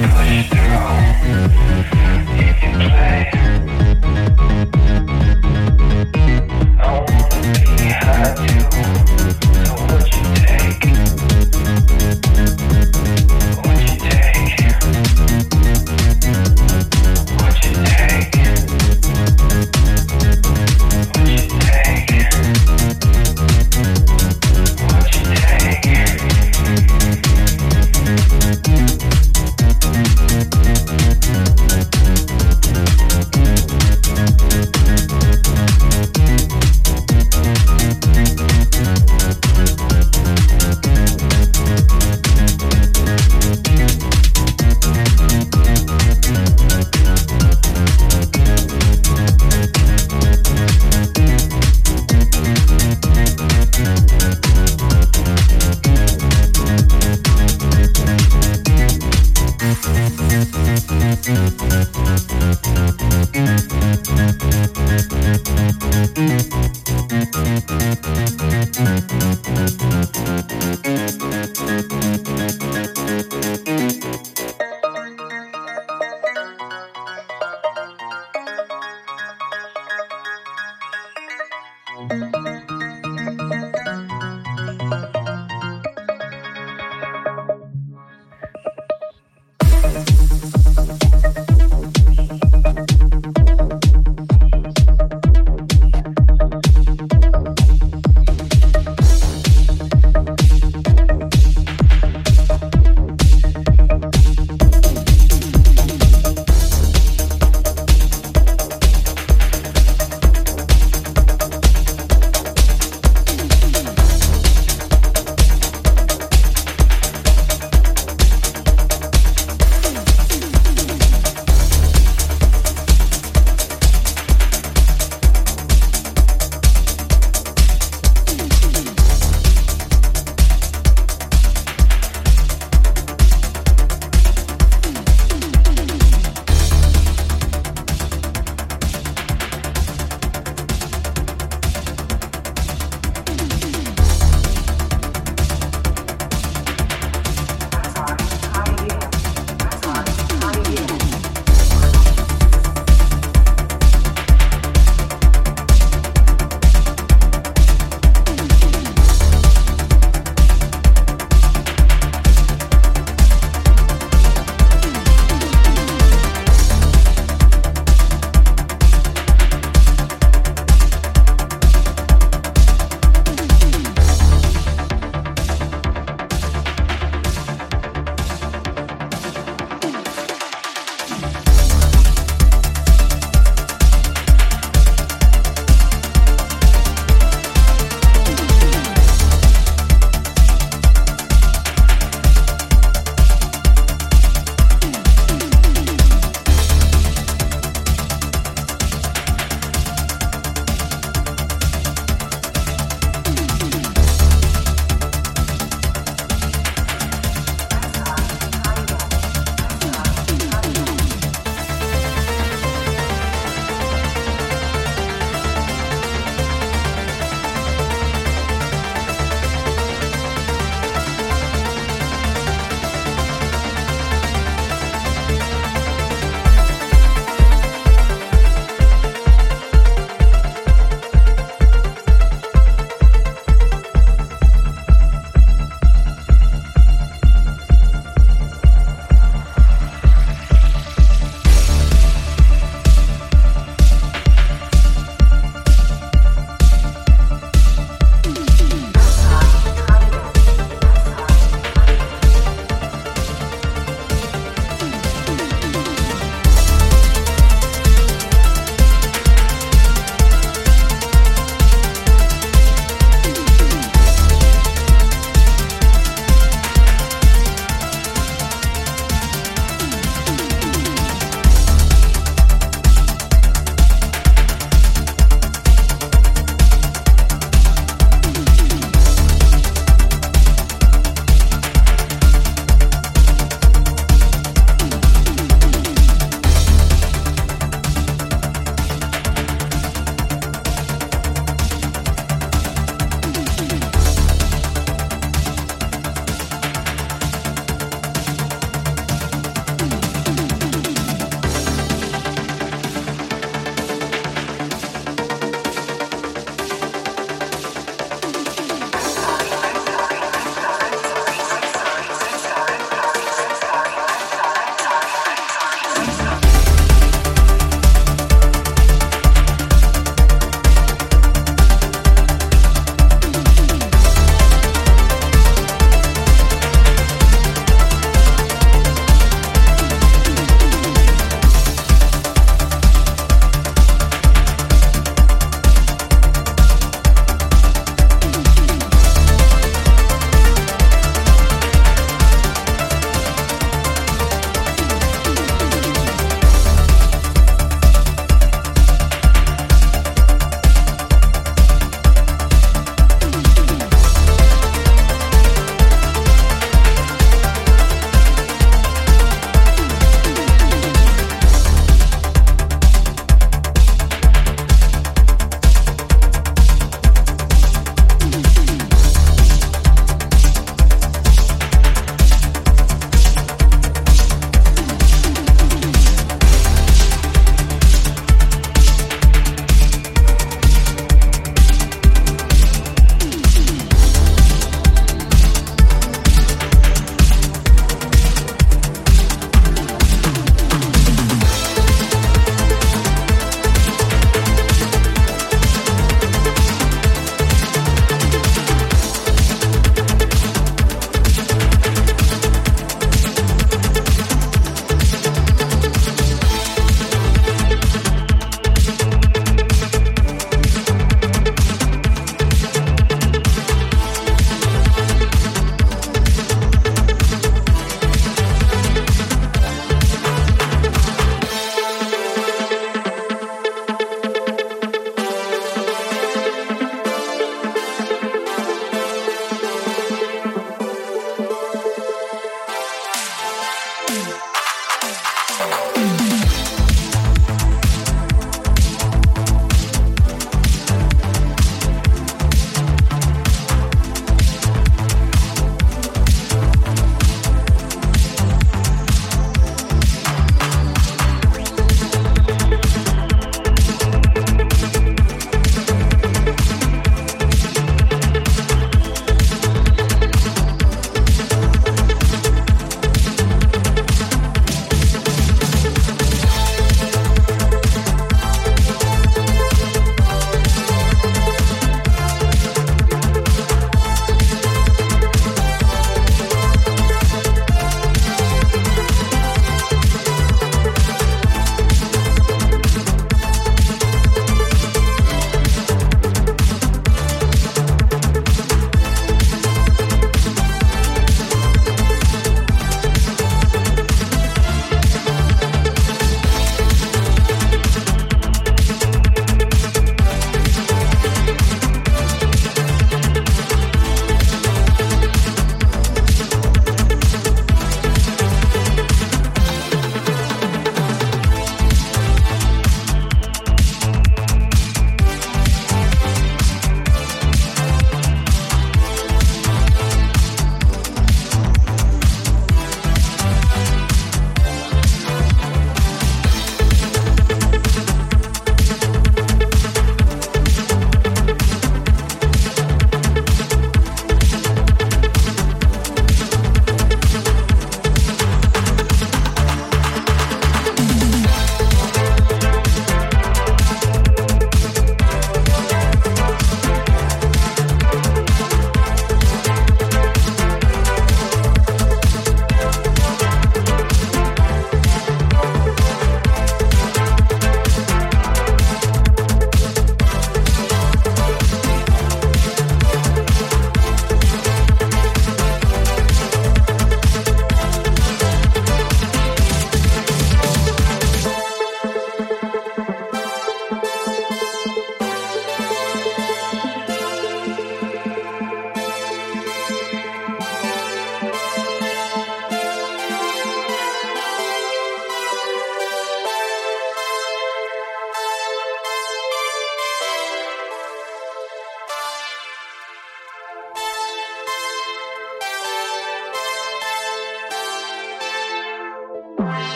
Push through, you play.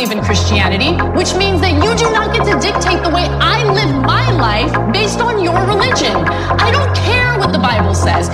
believe in Christianity, which means that you do not get to dictate the way I live my life based on your religion. I don't care what the Bible says.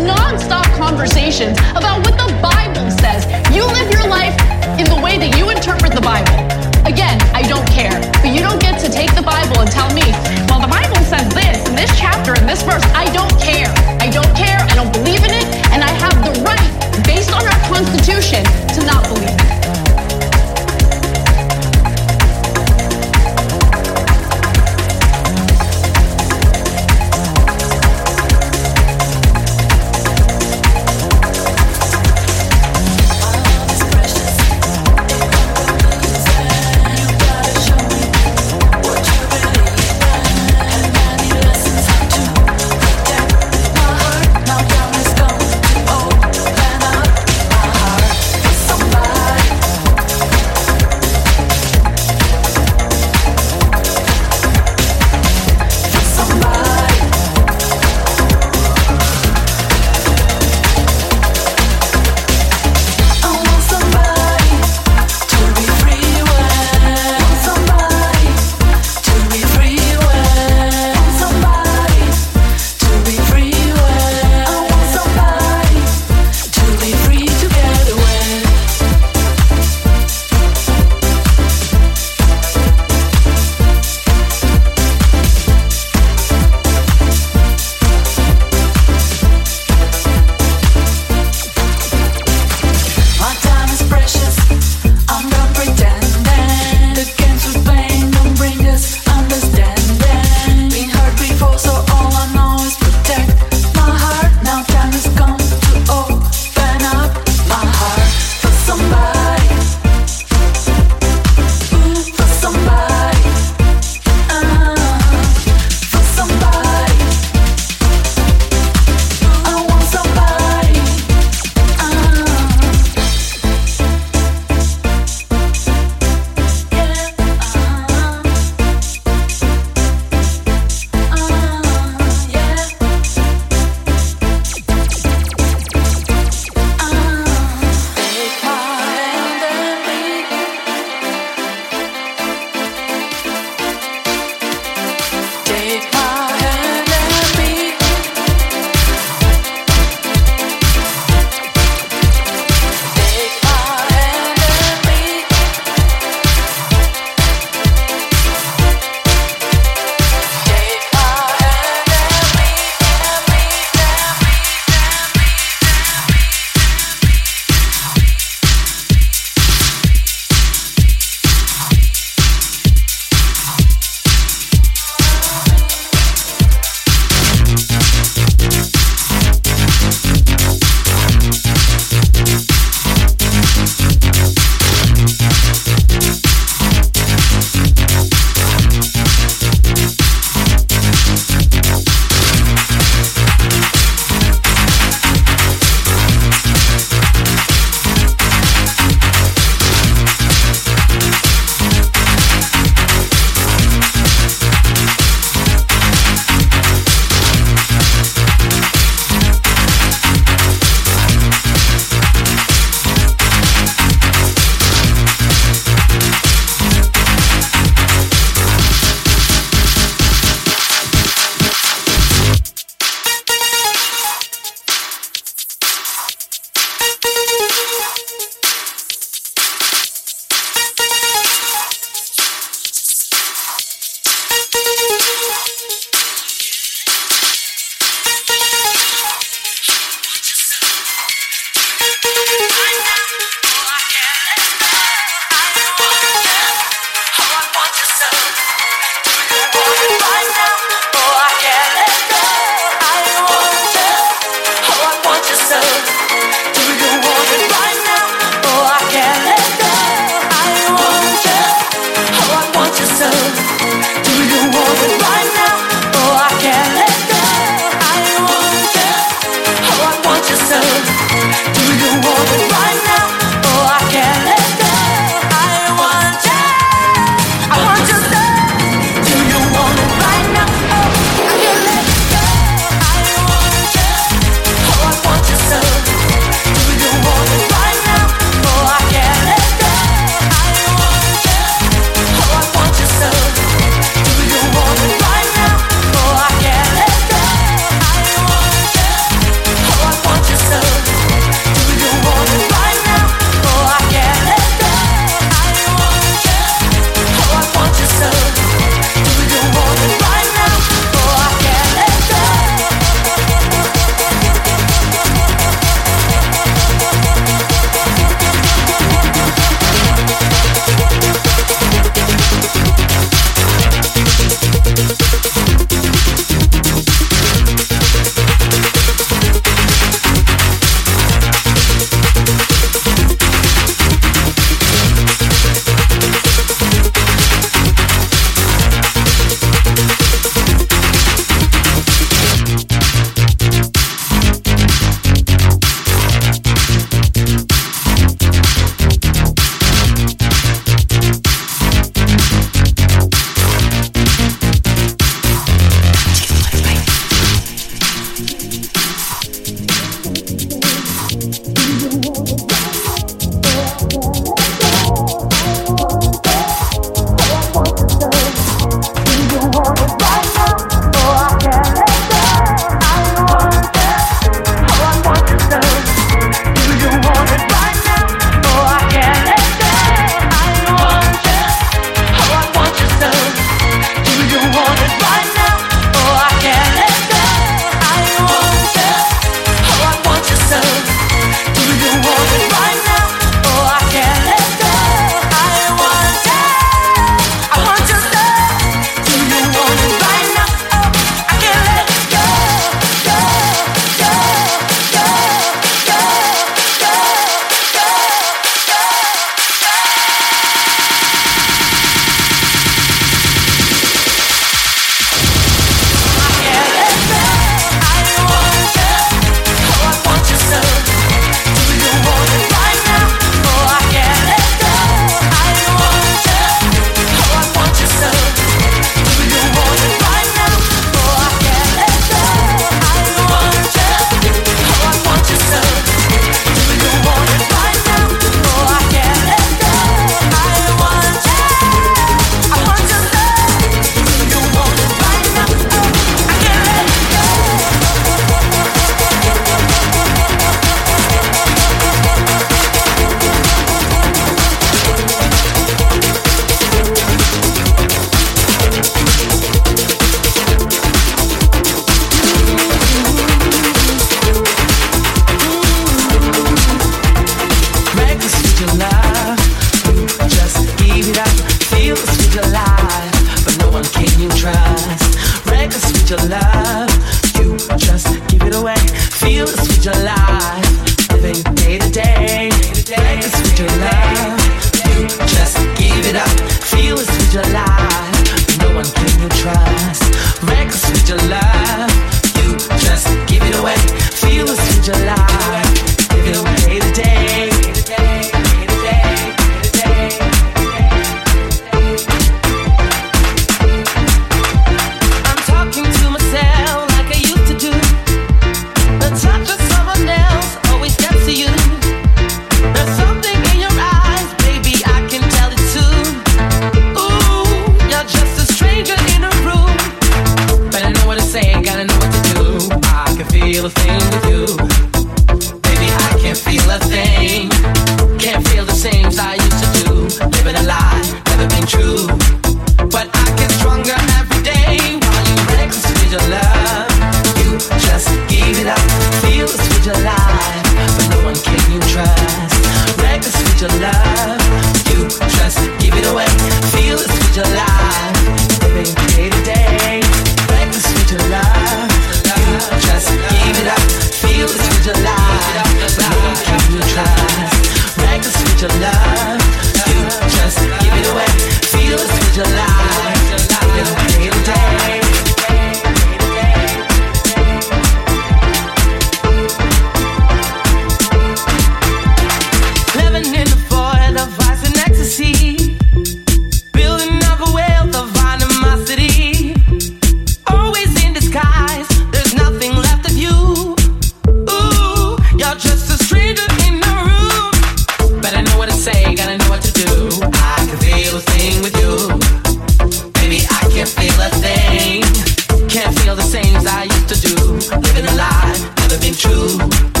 the same as I used to do. Living a lie, never been true.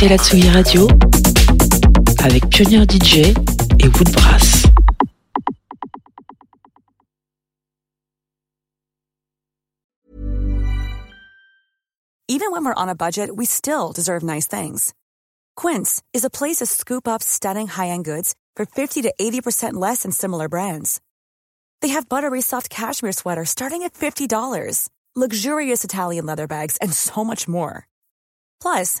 Écoutez la Tsugi Radio avec Pioneer DJ et Woodbrass. Even when we're on a budget, we still deserve nice things. Quince is a place to scoop up stunning high-end goods for 50 to 80% less than similar brands. They have buttery soft cashmere sweaters starting at $50, luxurious Italian leather bags, and so much more. Plus,